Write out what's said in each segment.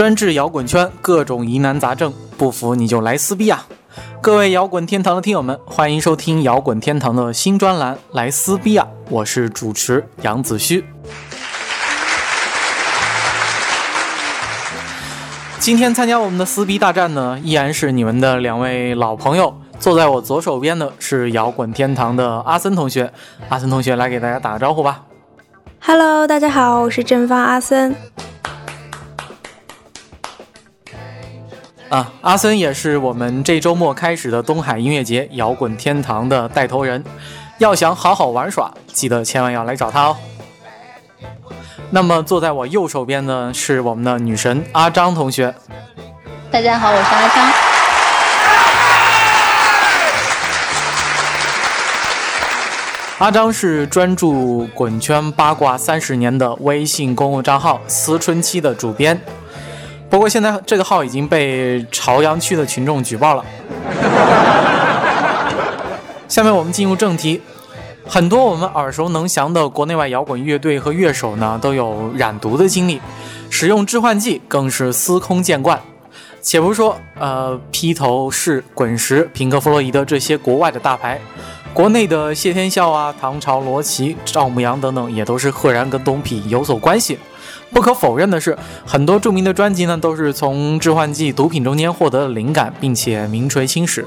专治摇滚圈各种疑难杂症，不服你就来撕逼啊！各位摇滚天堂的听友们，欢迎收听摇滚天堂的新专栏《来撕逼啊》，我是主持杨子虚。今天参加我们的撕逼大战呢，依然是你们的两位老朋友。坐在我左手边的是摇滚天堂的阿森同学，阿森同学来给大家打个招呼吧。Hello，大家好，我是正方阿森。啊，阿森也是我们这周末开始的东海音乐节摇滚天堂的带头人。要想好好玩耍，记得千万要来找他哦。那么坐在我右手边的是我们的女神阿张同学。大家好，我是阿张。阿张是专注滚圈八卦三十年的微信公共账号“思春期”的主编。不过现在这个号已经被朝阳区的群众举报了。下面我们进入正题。很多我们耳熟能详的国内外摇滚乐队和乐手呢，都有染毒的经历，使用致幻剂更是司空见惯。且不说呃披头士、滚石、平克·弗洛伊德这些国外的大牌，国内的谢天笑啊、唐朝罗琦、赵牧阳等等，也都是赫然跟东痞有所关系。不可否认的是，很多著名的专辑呢，都是从致幻剂、毒品中间获得了灵感，并且名垂青史。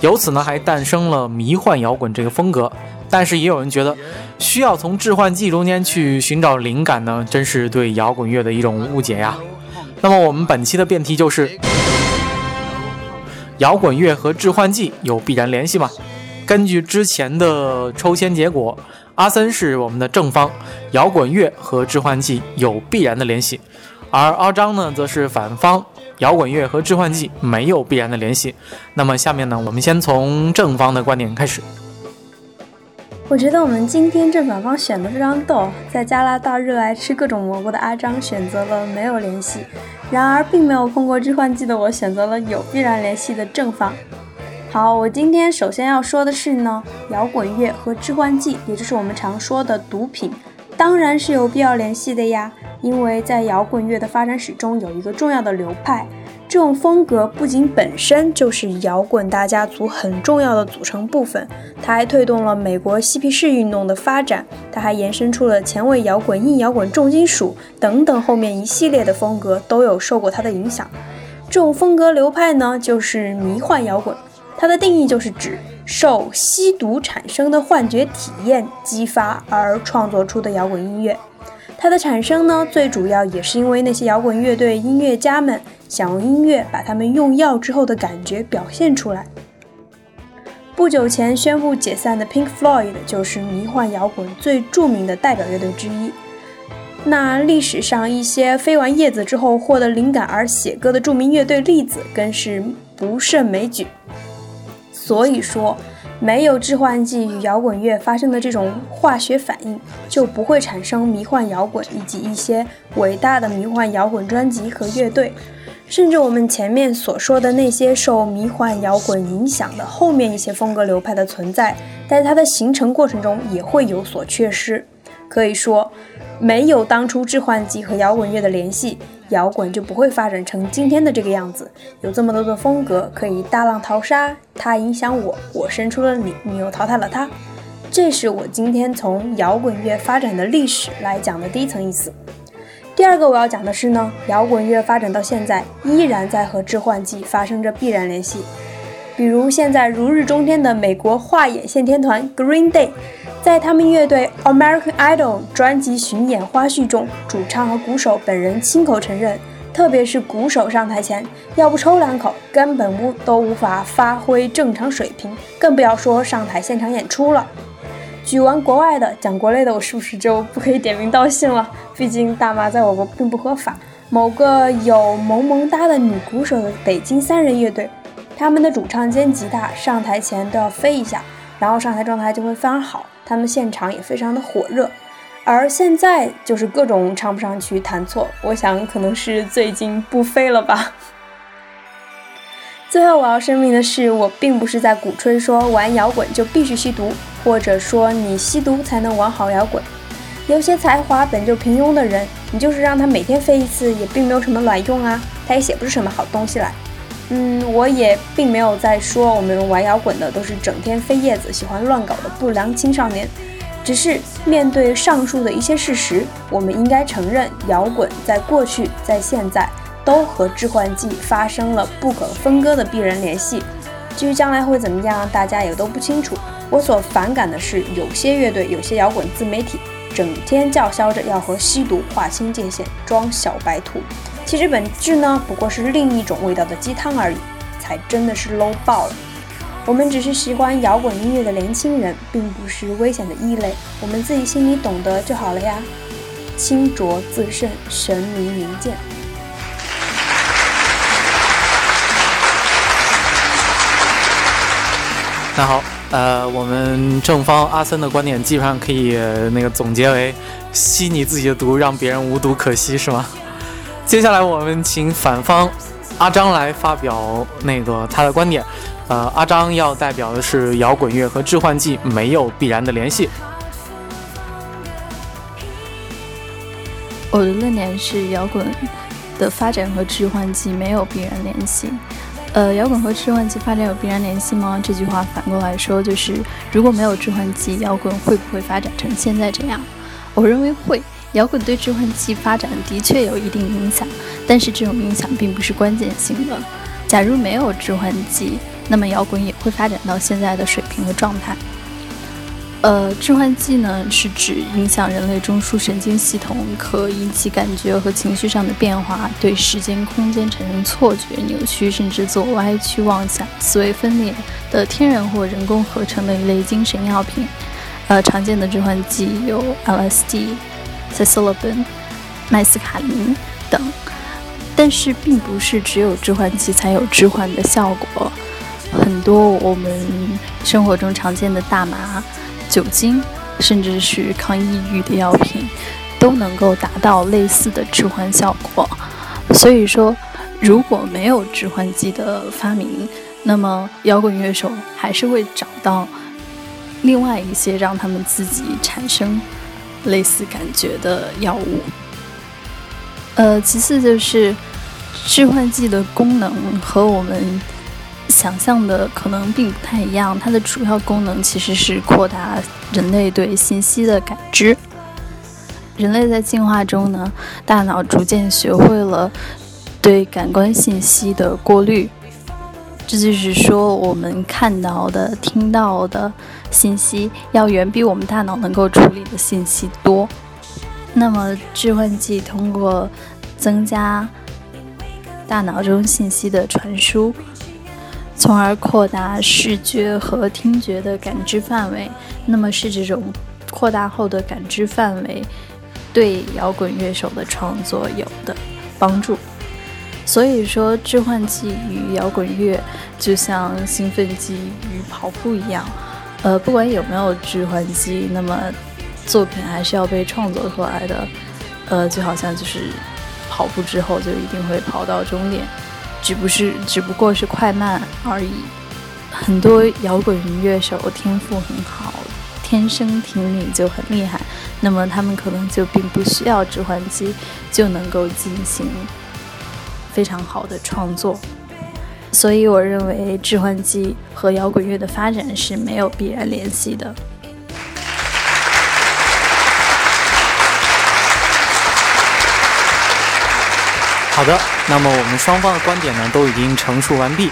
由此呢，还诞生了迷幻摇滚这个风格。但是也有人觉得，需要从致幻剂中间去寻找灵感呢，真是对摇滚乐的一种误解呀。那么我们本期的辩题就是：摇滚乐和致幻剂有必然联系吗？根据之前的抽签结果，阿森是我们的正方，摇滚乐和致幻剂有必然的联系；而阿张呢，则是反方。摇滚乐和致幻剂没有必然的联系。那么下面呢，我们先从正方的观点开始。我觉得我们今天正反方选的非常逗。在加拿大热爱吃各种蘑菇的阿张选择了没有联系，然而并没有碰过致幻剂的我选择了有必然联系的正方。好，我今天首先要说的是呢，摇滚乐和致幻剂，也就是我们常说的毒品，当然是有必要联系的呀。因为在摇滚乐的发展史中，有一个重要的流派，这种风格不仅本身就是摇滚大家族很重要的组成部分，它还推动了美国嬉皮士运动的发展，它还延伸出了前卫摇滚、硬摇滚、重金属等等，后面一系列的风格都有受过它的影响。这种风格流派呢，就是迷幻摇滚，它的定义就是指受吸毒产生的幻觉体验激发而创作出的摇滚音乐。它的产生呢，最主要也是因为那些摇滚乐队音乐家们想用音乐把他们用药之后的感觉表现出来。不久前宣布解散的 Pink Floyd 就是迷幻摇滚最著名的代表乐队之一。那历史上一些飞完叶子之后获得灵感而写歌的著名乐队例子更是不胜枚举。所以说。没有致幻剂与摇滚乐发生的这种化学反应，就不会产生迷幻摇滚以及一些伟大的迷幻摇滚专辑和乐队，甚至我们前面所说的那些受迷幻摇滚影响的后面一些风格流派的存在，在它的形成过程中也会有所缺失。可以说，没有当初致幻剂和摇滚乐的联系。摇滚就不会发展成今天的这个样子，有这么多的风格可以大浪淘沙。它影响我，我生出了你，你又淘汰了它。这是我今天从摇滚乐发展的历史来讲的第一层意思。第二个我要讲的是呢，摇滚乐发展到现在依然在和致幻剂发生着必然联系。比如现在如日中天的美国画眼线天团 Green Day。在他们乐队《American Idol》专辑巡演花絮中，主唱和鼓手本人亲口承认，特别是鼓手上台前要不抽两口，根本无都无法发挥正常水平，更不要说上台现场演出了。举完国外的，讲国内的，我是不是就不可以点名道姓了？毕竟大妈在我国并不合法。某个有萌萌哒的女鼓手的北京三人乐队，他们的主唱兼吉他上台前都要飞一下，然后上台状态就会非常好。他们现场也非常的火热，而现在就是各种唱不上去、弹错，我想可能是最近不飞了吧。最后我要声明的是，我并不是在鼓吹说玩摇滚就必须吸毒，或者说你吸毒才能玩好摇滚。有些才华本就平庸的人，你就是让他每天飞一次，也并没有什么卵用啊，他也写不出什么好东西来。嗯，我也并没有在说我们玩摇滚的都是整天飞叶子、喜欢乱搞的不良青少年，只是面对上述的一些事实，我们应该承认，摇滚在过去、在现在都和致幻剂发生了不可分割的必然联系。至于将来会怎么样，大家也都不清楚。我所反感的是，有些乐队、有些摇滚自媒体，整天叫嚣着要和吸毒划清界限，装小白兔。其实本质呢，不过是另一种味道的鸡汤而已，才真的是 low 爆了。我们只是喜欢摇滚音乐的年轻人，并不是危险的异类，我们自己心里懂得就好了呀。清浊自胜，神明明鉴。那好，呃，我们正方阿森的观点基本上可以那个总结为：吸你自己的毒，让别人无毒可吸，是吗？接下来我们请反方阿张来发表那个他的观点。呃，阿张要代表的是摇滚乐和致幻剂没有必然的联系。我的论点是摇滚的发展和致幻剂没有必然联系。呃，摇滚和致幻剂发展有必然联系吗？这句话反过来说就是，如果没有致幻剂，摇滚会不会发展成现在这样？我认为会。摇滚对致幻剂发展的确有一定影响，但是这种影响并不是关键性的。假如没有致幻剂，那么摇滚也会发展到现在的水平和状态。呃，致幻剂呢，是指影响人类中枢神经系统，可引起感觉和情绪上的变化，对时间空间产生错觉、扭曲，甚至做歪曲妄想、思维分裂的天然或人工合成的一类精神药品。呃，常见的致幻剂有 LSD。在 s o l o b a n 麦斯卡林等，但是并不是只有致幻剂才有致幻的效果。很多我们生活中常见的大麻、酒精，甚至是抗抑郁的药品，都能够达到类似的致幻效果。所以说，如果没有致幻剂的发明，那么摇滚乐手还是会找到另外一些让他们自己产生。类似感觉的药物，呃，其次就是致幻剂的功能和我们想象的可能并不太一样。它的主要功能其实是扩大人类对信息的感知。人类在进化中呢，大脑逐渐学会了对感官信息的过滤。这就是说，我们看到的、听到的信息要远比我们大脑能够处理的信息多。那么，致幻剂通过增加大脑中信息的传输，从而扩大视觉和听觉的感知范围。那么，是这种扩大后的感知范围对摇滚乐手的创作有的帮助。所以说，致幻剂与摇滚乐就像兴奋剂与跑步一样，呃，不管有没有致幻剂，那么作品还是要被创作出来的，呃，就好像就是跑步之后就一定会跑到终点，只不是只不过是快慢而已。很多摇滚乐手天赋很好，天生听力就很厉害，那么他们可能就并不需要致幻剂就能够进行。非常好的创作，所以我认为致幻剂和摇滚乐的发展是没有必然联系的。好的，那么我们双方的观点呢都已经陈述完毕，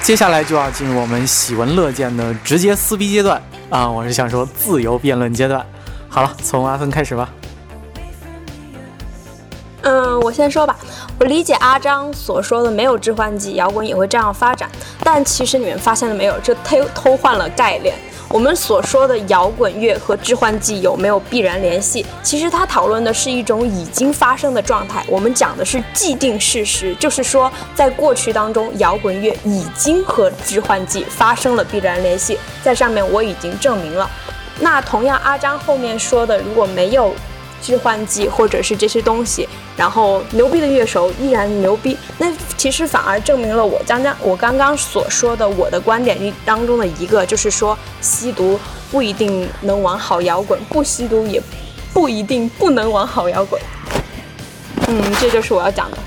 接下来就要进入我们喜闻乐见的直接撕逼阶段啊！我是想说自由辩论阶段。好了，从阿芬开始吧。嗯，我先说吧。我理解阿张所说的没有致幻剂，摇滚也会这样发展。但其实你们发现了没有，这偷偷换了概念。我们所说的摇滚乐和致幻剂有没有必然联系？其实它讨论的是一种已经发生的状态。我们讲的是既定事实，就是说在过去当中，摇滚乐已经和致幻剂发生了必然联系。在上面我已经证明了。那同样，阿张后面说的如果没有。致幻剂或者是这些东西，然后牛逼的乐手依然牛逼，那其实反而证明了我刚刚我刚刚所说的我的观点当中的一个，就是说吸毒不一定能玩好摇滚，不吸毒也不一定不能玩好摇滚。嗯，这就是我要讲的。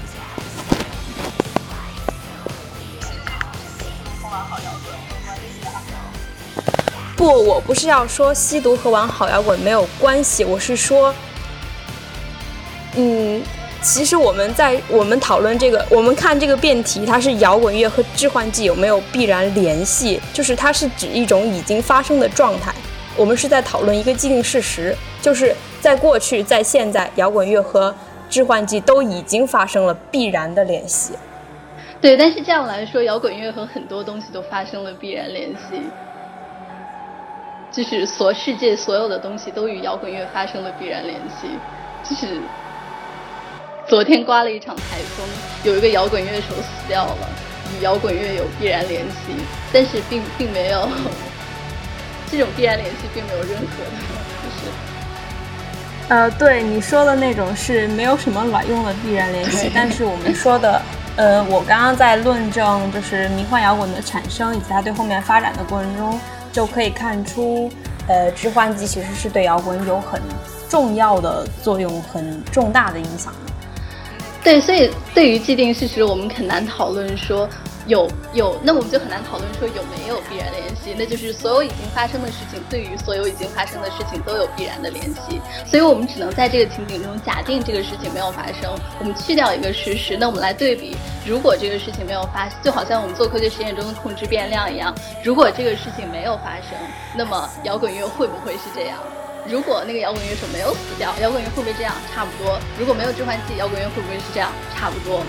不，我不是要说吸毒和玩好摇滚没有关系，我是说，嗯，其实我们在我们讨论这个，我们看这个辩题，它是摇滚乐和致幻剂有没有必然联系？就是它是指一种已经发生的状态。我们是在讨论一个既定事实，就是在过去，在现在，摇滚乐和致幻剂都已经发生了必然的联系。对，但是这样来说，摇滚乐和很多东西都发生了必然联系。就是所世界所有的东西都与摇滚乐发生了必然联系，就是昨天刮了一场台风，有一个摇滚乐手死掉了，与摇滚乐有必然联系，但是并并没有 这种必然联系，并没有任何的，就是呃，对你说的那种是没有什么卵用的必然联系，但是我们说的，呃，我刚刚在论证就是迷幻摇滚的产生以及它对后面发展的过程中。就可以看出，呃，致幻剂其实是对摇滚有很重要的作用，很重大的影响。对，所以对于既定事实，我们很难讨论说。有有，那我们就很难讨论说有没有必然联系。那就是所有已经发生的事情，对于所有已经发生的事情都有必然的联系。所以我们只能在这个情景中假定这个事情没有发生，我们去掉一个事实，那我们来对比，如果这个事情没有发，就好像我们做科学实验中的控制变量一样，如果这个事情没有发生，那么摇滚乐会不会是这样？如果那个摇滚乐手没有死掉，摇滚乐会不会这样？差不多。如果没有致幻剂，摇滚乐会不会是这样？差不多。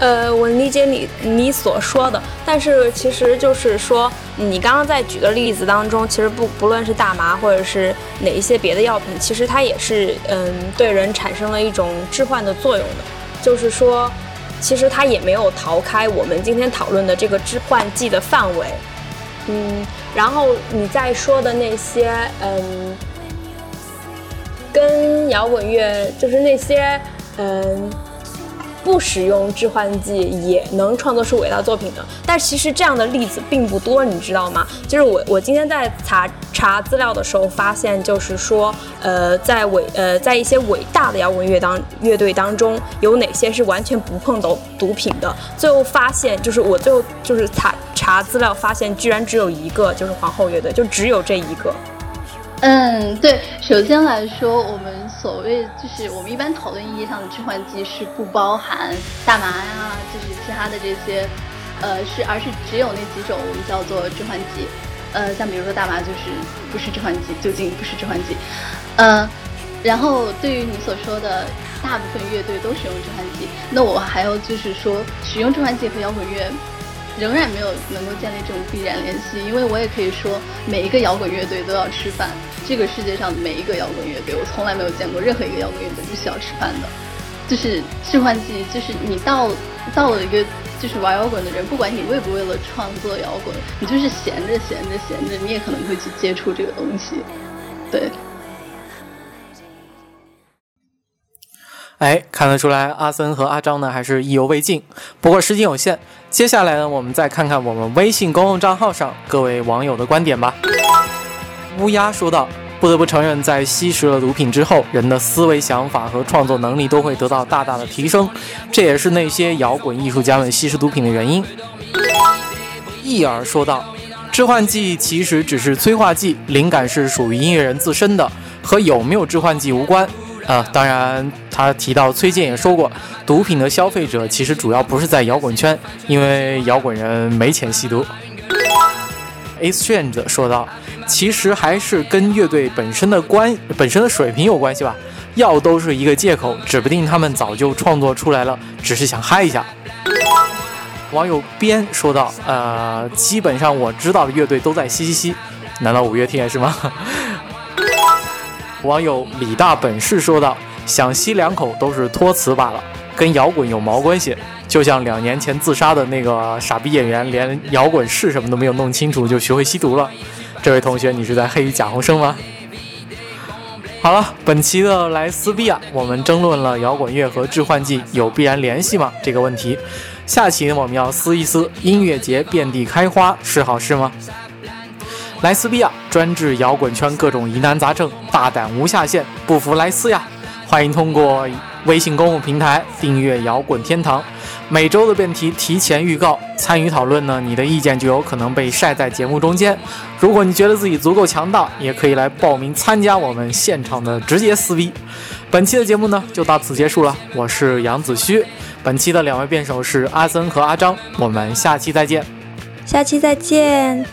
呃，我理解你你所说的，但是其实就是说，你刚刚在举的例子当中，其实不不论是大麻或者是哪一些别的药品，其实它也是嗯对人产生了一种致幻的作用的，就是说，其实它也没有逃开我们今天讨论的这个致幻剂的范围，嗯，然后你在说的那些嗯，跟摇滚乐就是那些嗯。不使用致幻剂也能创作出伟大作品的，但其实这样的例子并不多，你知道吗？就是我我今天在查查资料的时候发现，就是说，呃，在伟呃在一些伟大的摇滚乐当乐队当中，有哪些是完全不碰毒毒品的？最后发现，就是我最后就是查查资料发现，居然只有一个，就是皇后乐队，就只有这一个。嗯，对。首先来说，我们所谓就是我们一般讨论意义上的致幻剂是不包含大麻呀，就是其他的这些，呃，是而是只有那几种我们叫做致幻剂。呃，像比如说大麻就是不是致幻剂，酒精不是致幻剂。呃，然后对于你所说的大部分乐队都使用致幻剂，那我还要就是说，使用致幻剂和摇滚乐。仍然没有能够建立这种必然联系，因为我也可以说，每一个摇滚乐队都要吃饭。这个世界上每一个摇滚乐队，我从来没有见过任何一个摇滚乐队不需要吃饭的。就是致幻剂，就是你到到了一个就是玩摇滚的人，不管你为不为了创作摇滚，你就是闲着闲着闲着，你也可能会去接触这个东西。对。哎，看得出来，阿森和阿张呢还是意犹未尽。不过时间有限，接下来呢，我们再看看我们微信公众账号上各位网友的观点吧。乌鸦说道：“不得不承认，在吸食了毒品之后，人的思维想法和创作能力都会得到大大的提升，这也是那些摇滚艺术家们吸食毒品的原因。”易儿说道：“致幻剂其实只是催化剂，灵感是属于音乐人自身的，和有没有致幻剂无关。”啊，当然，他提到崔健也说过，毒品的消费者其实主要不是在摇滚圈，因为摇滚人没钱吸毒。A Strange 说道，其实还是跟乐队本身的关本身的水平有关系吧，药都是一个借口，指不定他们早就创作出来了，只是想嗨一下。网友边说道，呃，基本上我知道的乐队都在吸吸吸，难道五月天是吗？网友李大本事说道：“想吸两口都是托词罢了，跟摇滚有毛关系？就像两年前自杀的那个傻逼演员，连摇滚是什么都没有弄清楚就学会吸毒了。这位同学，你是在黑贾宏声吗？”好了，本期的来撕逼啊，我们争论了摇滚乐和致幻剂有必然联系吗这个问题。下期，我们要撕一撕，音乐节遍地开花是好事吗？莱斯比亚专治摇滚圈各种疑难杂症，大胆无下限，不服来撕呀！欢迎通过微信公共平台订阅“摇滚天堂”，每周的辩题提前预告，参与讨论呢，你的意见就有可能被晒在节目中间。如果你觉得自己足够强大，也可以来报名参加我们现场的直接撕逼。本期的节目呢就到此结束了，我是杨子虚，本期的两位辩手是阿森和阿张，我们下期再见。下期再见。